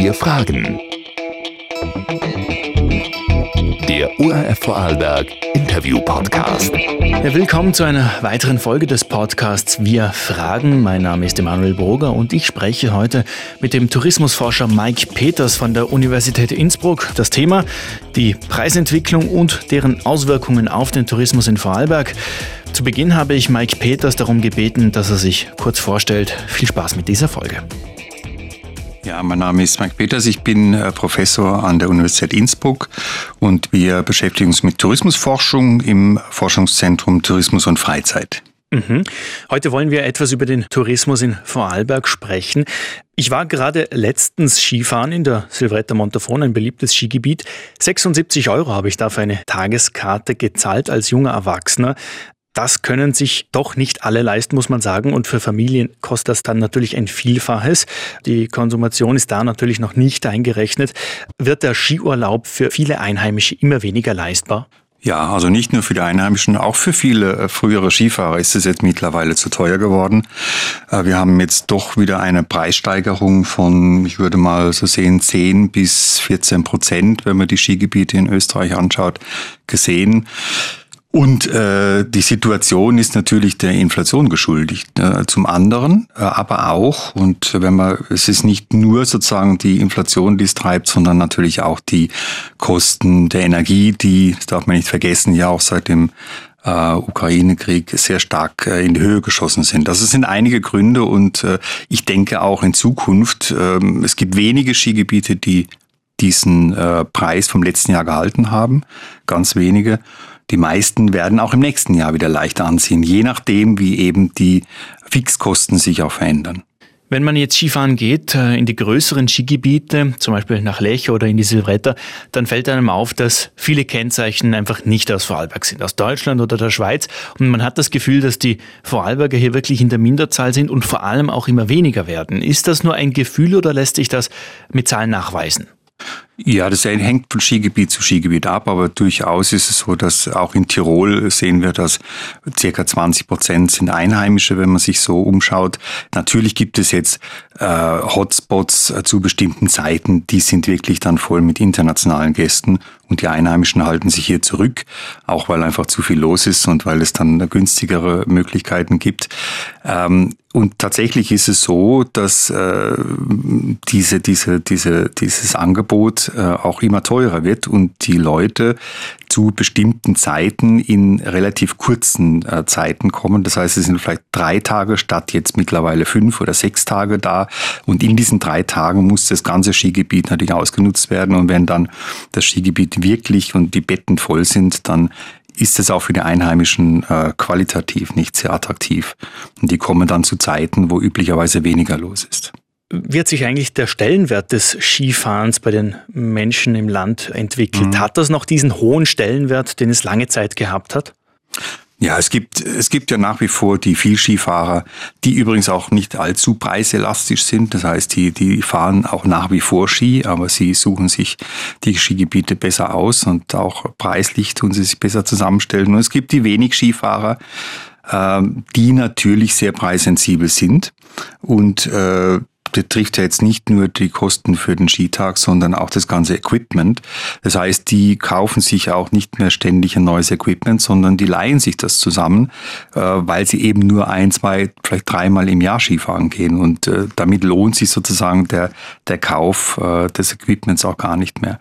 Wir fragen. Der ORF Vorarlberg Interview Podcast. Ja, willkommen zu einer weiteren Folge des Podcasts Wir fragen. Mein Name ist Emanuel Broger und ich spreche heute mit dem Tourismusforscher Mike Peters von der Universität Innsbruck. Das Thema die Preisentwicklung und deren Auswirkungen auf den Tourismus in Vorarlberg. Zu Beginn habe ich Mike Peters darum gebeten, dass er sich kurz vorstellt. Viel Spaß mit dieser Folge. Ja, mein Name ist Mike Peters. Ich bin äh, Professor an der Universität Innsbruck und wir beschäftigen uns mit Tourismusforschung im Forschungszentrum Tourismus und Freizeit. Mhm. Heute wollen wir etwas über den Tourismus in Vorarlberg sprechen. Ich war gerade letztens Skifahren in der Silvretta Montafon, ein beliebtes Skigebiet. 76 Euro habe ich da für eine Tageskarte gezahlt als junger Erwachsener. Das können sich doch nicht alle leisten, muss man sagen. Und für Familien kostet das dann natürlich ein Vielfaches. Die Konsumation ist da natürlich noch nicht eingerechnet. Wird der Skiurlaub für viele Einheimische immer weniger leistbar? Ja, also nicht nur für die Einheimischen, auch für viele äh, frühere Skifahrer ist es jetzt mittlerweile zu teuer geworden. Äh, wir haben jetzt doch wieder eine Preissteigerung von, ich würde mal so sehen, 10 bis 14 Prozent, wenn man die Skigebiete in Österreich anschaut, gesehen. Und äh, die Situation ist natürlich der Inflation geschuldigt. Äh, zum anderen, äh, aber auch, und wenn man, es ist nicht nur sozusagen die Inflation, die es treibt, sondern natürlich auch die Kosten der Energie, die, das darf man nicht vergessen, ja auch seit dem äh, Ukraine-Krieg sehr stark äh, in die Höhe geschossen sind. Das sind einige Gründe und äh, ich denke auch in Zukunft, äh, es gibt wenige Skigebiete, die diesen äh, Preis vom letzten Jahr gehalten haben, ganz wenige. Die meisten werden auch im nächsten Jahr wieder leicht anziehen, je nachdem, wie eben die Fixkosten sich auch verändern. Wenn man jetzt Skifahren geht, äh, in die größeren Skigebiete, zum Beispiel nach Lech oder in die Silvretta, dann fällt einem auf, dass viele Kennzeichen einfach nicht aus Vorarlberg sind, aus Deutschland oder der Schweiz. Und man hat das Gefühl, dass die Vorarlberger hier wirklich in der Minderzahl sind und vor allem auch immer weniger werden. Ist das nur ein Gefühl oder lässt sich das mit Zahlen nachweisen? Ja, das hängt von Skigebiet zu Skigebiet ab, aber durchaus ist es so, dass auch in Tirol sehen wir, dass circa 20 Prozent sind Einheimische, wenn man sich so umschaut. Natürlich gibt es jetzt äh, Hotspots äh, zu bestimmten Zeiten, die sind wirklich dann voll mit internationalen Gästen und die Einheimischen halten sich hier zurück, auch weil einfach zu viel los ist und weil es dann günstigere Möglichkeiten gibt. Ähm, und tatsächlich ist es so, dass äh, diese, diese, diese, dieses Angebot äh, auch immer teurer wird und die Leute zu bestimmten Zeiten in relativ kurzen äh, Zeiten kommen. Das heißt, es sind vielleicht drei Tage statt jetzt mittlerweile fünf oder sechs Tage da. Und in diesen drei Tagen muss das ganze Skigebiet natürlich ausgenutzt werden. Und wenn dann das Skigebiet wirklich und die Betten voll sind, dann ist es auch für die Einheimischen äh, qualitativ nicht sehr attraktiv. Und die kommen dann zu Zeiten, wo üblicherweise weniger los ist. Wie hat sich eigentlich der Stellenwert des Skifahrens bei den Menschen im Land entwickelt? Mhm. Hat das noch diesen hohen Stellenwert, den es lange Zeit gehabt hat? Ja, es gibt, es gibt ja nach wie vor die Vielskifahrer, die übrigens auch nicht allzu preiselastisch sind. Das heißt, die, die fahren auch nach wie vor Ski, aber sie suchen sich die Skigebiete besser aus und auch preislich tun sie sich besser zusammenstellen. Und es gibt die wenig Skifahrer, ähm, die natürlich sehr preissensibel sind und äh, betrifft ja jetzt nicht nur die Kosten für den Skitag, sondern auch das ganze Equipment. Das heißt, die kaufen sich auch nicht mehr ständig ein neues Equipment, sondern die leihen sich das zusammen, äh, weil sie eben nur ein, zwei, vielleicht dreimal im Jahr Skifahren gehen. Und äh, damit lohnt sich sozusagen der, der Kauf äh, des Equipments auch gar nicht mehr.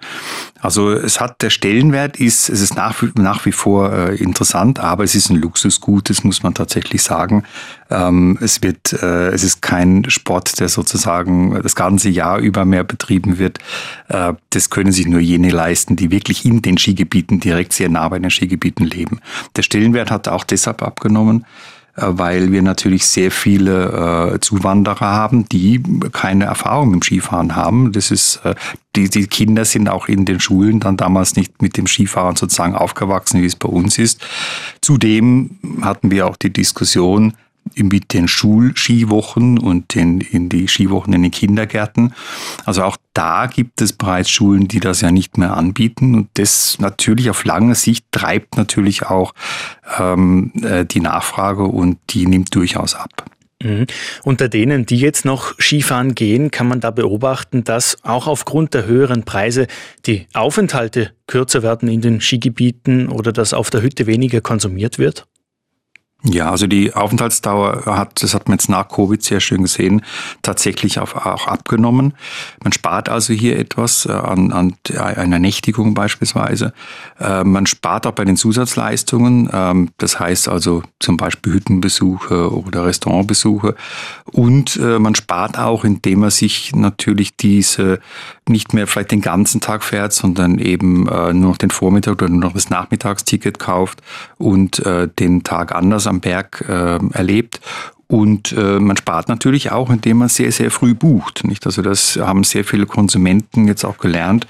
Also es hat der Stellenwert ist, es ist nach, nach wie vor interessant, aber es ist ein Luxusgut, das muss man tatsächlich sagen. Ähm, es wird, es ist kein Sport, der sozusagen sozusagen das ganze Jahr über mehr betrieben wird. Äh, das können sich nur jene leisten, die wirklich in den Skigebieten direkt sehr nah bei den Skigebieten leben. Der Stellenwert hat auch deshalb abgenommen, äh, weil wir natürlich sehr viele äh, Zuwanderer haben, die keine Erfahrung im Skifahren haben. Das ist, die, die Kinder sind auch in den Schulen dann damals nicht mit dem Skifahren sozusagen aufgewachsen, wie es bei uns ist. Zudem hatten wir auch die Diskussion, mit den Schulskiwochen und den, in die Skiwochen in den Kindergärten. Also auch da gibt es bereits Schulen, die das ja nicht mehr anbieten. Und das natürlich auf lange Sicht treibt natürlich auch ähm, äh, die Nachfrage und die nimmt durchaus ab. Mhm. Unter denen, die jetzt noch Skifahren gehen, kann man da beobachten, dass auch aufgrund der höheren Preise die Aufenthalte kürzer werden in den Skigebieten oder dass auf der Hütte weniger konsumiert wird? Ja, also die Aufenthaltsdauer hat, das hat man jetzt nach Covid sehr schön gesehen, tatsächlich auch, abgenommen. Man spart also hier etwas äh, an, an einer Nächtigung beispielsweise. Äh, man spart auch bei den Zusatzleistungen, ähm, das heißt also zum Beispiel Hüttenbesuche oder Restaurantbesuche. Und äh, man spart auch, indem man sich natürlich diese nicht mehr vielleicht den ganzen Tag fährt, sondern eben nur noch den Vormittag oder nur noch das Nachmittagsticket kauft und den Tag anders am Berg äh, erlebt. Und äh, man spart natürlich auch, indem man sehr, sehr früh bucht. Nicht? Also das haben sehr viele Konsumenten jetzt auch gelernt,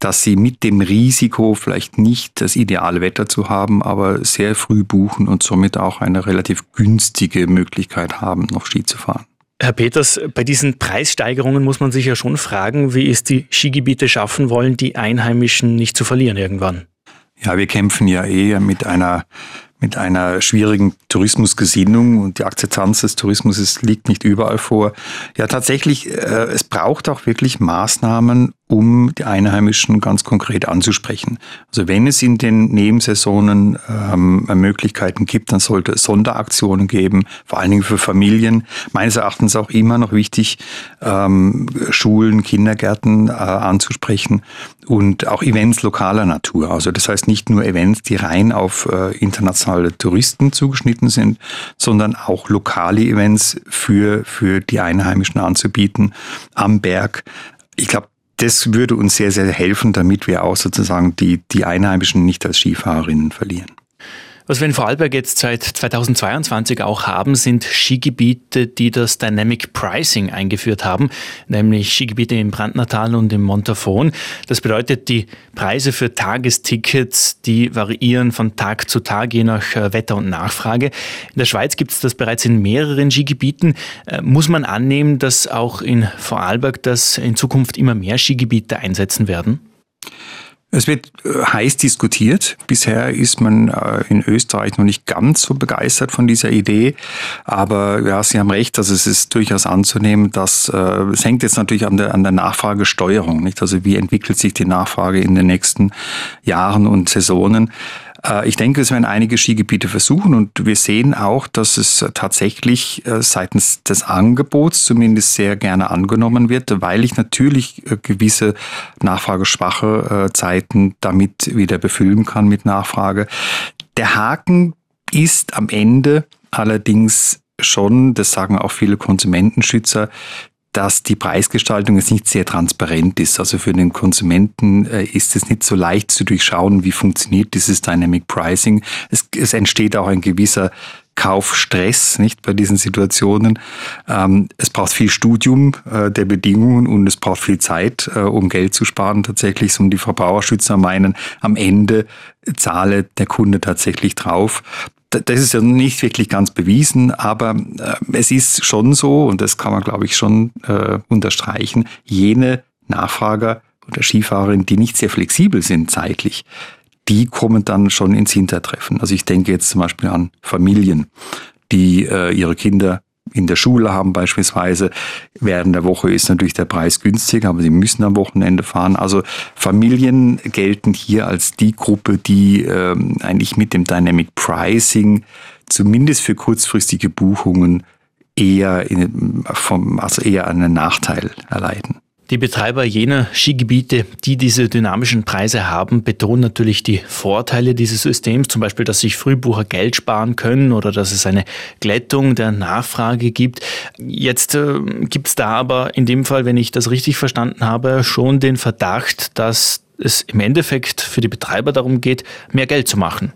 dass sie mit dem Risiko vielleicht nicht das ideale Wetter zu haben, aber sehr früh buchen und somit auch eine relativ günstige Möglichkeit haben, noch Ski zu fahren. Herr Peters, bei diesen Preissteigerungen muss man sich ja schon fragen, wie es die Skigebiete schaffen wollen, die Einheimischen nicht zu verlieren irgendwann. Ja, wir kämpfen ja eher mit einer mit einer schwierigen Tourismusgesinnung und die Akzeptanz des Tourismus liegt nicht überall vor. Ja, tatsächlich, äh, es braucht auch wirklich Maßnahmen, um die Einheimischen ganz konkret anzusprechen. Also wenn es in den Nebensaisonen ähm, Möglichkeiten gibt, dann sollte es Sonderaktionen geben, vor allen Dingen für Familien. Meines Erachtens auch immer noch wichtig, ähm, Schulen, Kindergärten äh, anzusprechen und auch Events lokaler Natur. Also das heißt nicht nur Events, die rein auf äh, internationale Touristen zugeschnitten sind, sondern auch lokale Events für, für die Einheimischen anzubieten am Berg. Ich glaube, das würde uns sehr, sehr helfen, damit wir auch sozusagen die, die Einheimischen nicht als Skifahrerinnen verlieren. Was wir in Vorarlberg jetzt seit 2022 auch haben, sind Skigebiete, die das Dynamic Pricing eingeführt haben, nämlich Skigebiete im Brandnertal und im Montafon. Das bedeutet, die Preise für Tagestickets, die variieren von Tag zu Tag, je nach äh, Wetter und Nachfrage. In der Schweiz gibt es das bereits in mehreren Skigebieten. Äh, muss man annehmen, dass auch in Vorarlberg das in Zukunft immer mehr Skigebiete einsetzen werden? Es wird äh, heiß diskutiert. Bisher ist man äh, in Österreich noch nicht ganz so begeistert von dieser Idee. Aber ja, Sie haben recht, also es ist durchaus anzunehmen, dass äh, es hängt jetzt natürlich an der, an der Nachfragesteuerung. Nicht? Also wie entwickelt sich die Nachfrage in den nächsten Jahren und Saisonen? Äh, ich denke, es werden einige Skigebiete versuchen und wir sehen auch, dass es tatsächlich äh, seitens des Angebots zumindest sehr gerne angenommen wird, weil ich natürlich äh, gewisse nachfrageschwache Zeiten damit wieder befüllen kann mit Nachfrage. Der Haken ist am Ende allerdings schon, das sagen auch viele Konsumentenschützer, dass die Preisgestaltung jetzt nicht sehr transparent ist. Also für den Konsumenten äh, ist es nicht so leicht zu durchschauen, wie funktioniert dieses Dynamic Pricing. Es, es entsteht auch ein gewisser Kaufstress, nicht bei diesen Situationen. Ähm, es braucht viel Studium äh, der Bedingungen und es braucht viel Zeit, äh, um Geld zu sparen. Tatsächlich, so die Verbraucherschützer meinen, am Ende zahle der Kunde tatsächlich drauf das ist ja nicht wirklich ganz bewiesen, aber äh, es ist schon so, und das kann man, glaube ich, schon äh, unterstreichen, jene Nachfrager oder Skifahrerin, die nicht sehr flexibel sind zeitlich, die kommen dann schon ins Hintertreffen. Also ich denke jetzt zum Beispiel an Familien, die äh, ihre Kinder in der Schule haben beispielsweise. Während der Woche ist natürlich der Preis günstiger, aber sie müssen am Wochenende fahren. Also Familien gelten hier als die Gruppe, die ähm, eigentlich mit dem Dynamic Pricing zumindest für kurzfristige Buchungen eher, in, vom, also eher einen Nachteil erleiden. Die Betreiber jener Skigebiete, die diese dynamischen Preise haben, betonen natürlich die Vorteile dieses Systems, zum Beispiel, dass sich Frühbucher Geld sparen können oder dass es eine Glättung der Nachfrage gibt. Jetzt äh, gibt es da aber in dem Fall, wenn ich das richtig verstanden habe, schon den Verdacht, dass es im Endeffekt für die Betreiber darum geht, mehr Geld zu machen.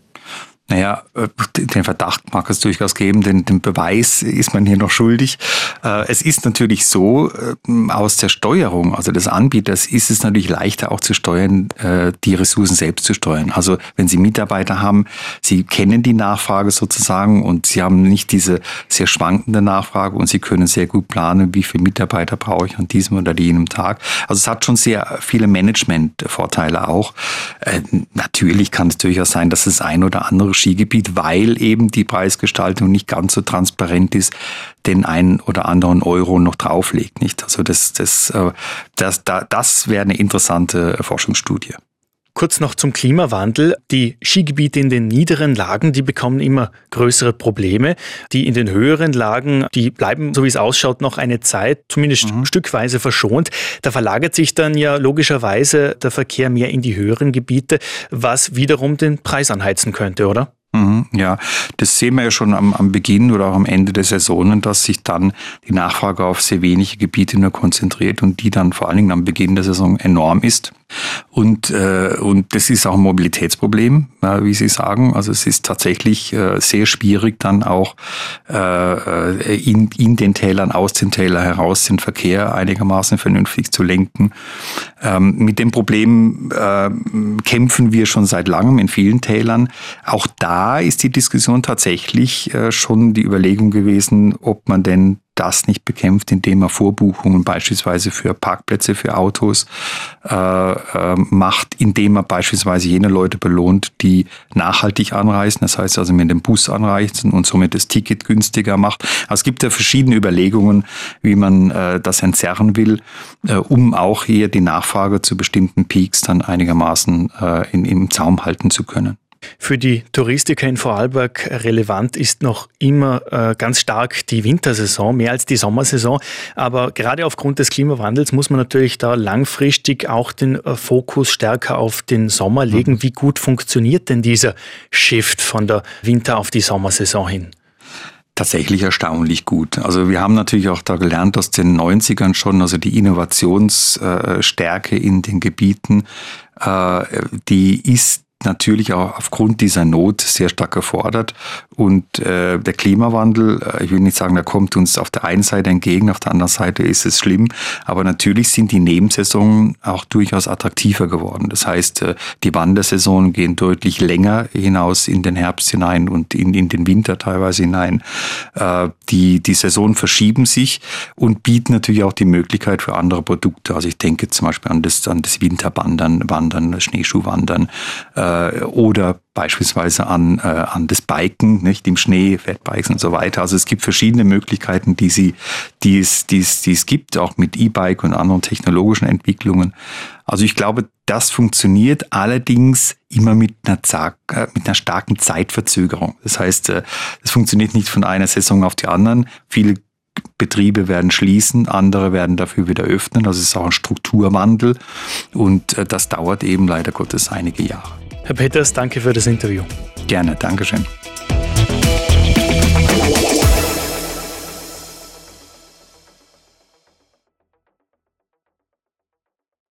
Naja, äh, den Verdacht mag es durchaus geben, denn den Beweis ist man hier noch schuldig. Äh, es ist natürlich so, äh, aus der Steuerung, also des Anbieters, ist es natürlich leichter auch zu steuern, die Ressourcen selbst zu steuern. Also wenn Sie Mitarbeiter haben, Sie kennen die Nachfrage sozusagen und Sie haben nicht diese sehr schwankende Nachfrage und Sie können sehr gut planen, wie viele Mitarbeiter brauche ich an diesem oder jenem Tag. Also es hat schon sehr viele Management-Vorteile auch. Natürlich kann es durchaus sein, dass das ein oder andere Skigebiet, weil eben die Preisgestaltung nicht ganz so transparent ist, den einen oder anderen Euro noch drauflegt. Nicht? Also das, das, äh, das, das, das wäre eine interessante Forschungsstudie. Kurz noch zum Klimawandel. Die Skigebiete in den niederen Lagen, die bekommen immer größere Probleme. Die in den höheren Lagen, die bleiben, so wie es ausschaut, noch eine Zeit, zumindest mhm. stückweise verschont. Da verlagert sich dann ja logischerweise der Verkehr mehr in die höheren Gebiete, was wiederum den Preis anheizen könnte, oder? Mhm, ja, das sehen wir ja schon am, am Beginn oder auch am Ende der Saisonen, dass sich dann die Nachfrage auf sehr wenige Gebiete nur konzentriert und die dann vor allen Dingen am Beginn der Saison enorm ist. Und, äh, und das ist auch ein Mobilitätsproblem, äh, wie Sie sagen. Also es ist tatsächlich äh, sehr schwierig, dann auch äh, in, in den Tälern, aus den Tälern heraus den Verkehr einigermaßen vernünftig zu lenken. Ähm, mit dem Problem äh, kämpfen wir schon seit langem in vielen Tälern. Auch da ist die Diskussion tatsächlich äh, schon die Überlegung gewesen, ob man denn das nicht bekämpft, indem er Vorbuchungen beispielsweise für Parkplätze für Autos äh, äh, macht, indem er beispielsweise jene Leute belohnt, die nachhaltig anreisen, das heißt also mit dem Bus anreisen und somit das Ticket günstiger macht. Also es gibt ja verschiedene Überlegungen, wie man äh, das entzerren will, äh, um auch hier die Nachfrage zu bestimmten Peaks dann einigermaßen äh, in, im Zaum halten zu können. Für die Touristiker in Vorarlberg relevant ist noch immer äh, ganz stark die Wintersaison, mehr als die Sommersaison. Aber gerade aufgrund des Klimawandels muss man natürlich da langfristig auch den äh, Fokus stärker auf den Sommer legen. Mhm. Wie gut funktioniert denn dieser Shift von der Winter- auf die Sommersaison hin? tatsächlich erstaunlich gut. Also wir haben natürlich auch da gelernt aus den 90ern schon, also die Innovationsstärke in den Gebieten, äh, die ist natürlich auch aufgrund dieser Not sehr stark gefordert. Und äh, der Klimawandel, äh, ich will nicht sagen, der kommt uns auf der einen Seite entgegen, auf der anderen Seite ist es schlimm. Aber natürlich sind die Nebensaisons auch durchaus attraktiver geworden. Das heißt, äh, die Wandersaisonen gehen deutlich länger hinaus in den Herbst hinein und in, in den Winter teilweise hinein. Äh, die, die Saisonen verschieben sich und bieten natürlich auch die Möglichkeit für andere Produkte. Also ich denke zum Beispiel an das, an das Winterwandern, Wandern, Schneeschuhwandern. Äh, äh, oder beispielsweise an, äh, an das Biken, nicht im Schnee, Fatbikes und so weiter. Also es gibt verschiedene Möglichkeiten, die, sie, die, es, die, es, die es gibt, auch mit E-Bike und anderen technologischen Entwicklungen. Also ich glaube, das funktioniert allerdings immer mit einer, äh, mit einer starken Zeitverzögerung. Das heißt, äh, es funktioniert nicht von einer Saison auf die anderen. Viele Betriebe werden schließen, andere werden dafür wieder öffnen. Das ist auch ein Strukturwandel und äh, das dauert eben leider Gottes einige Jahre. Herr Peters, danke für das Interview. Gerne, Dankeschön.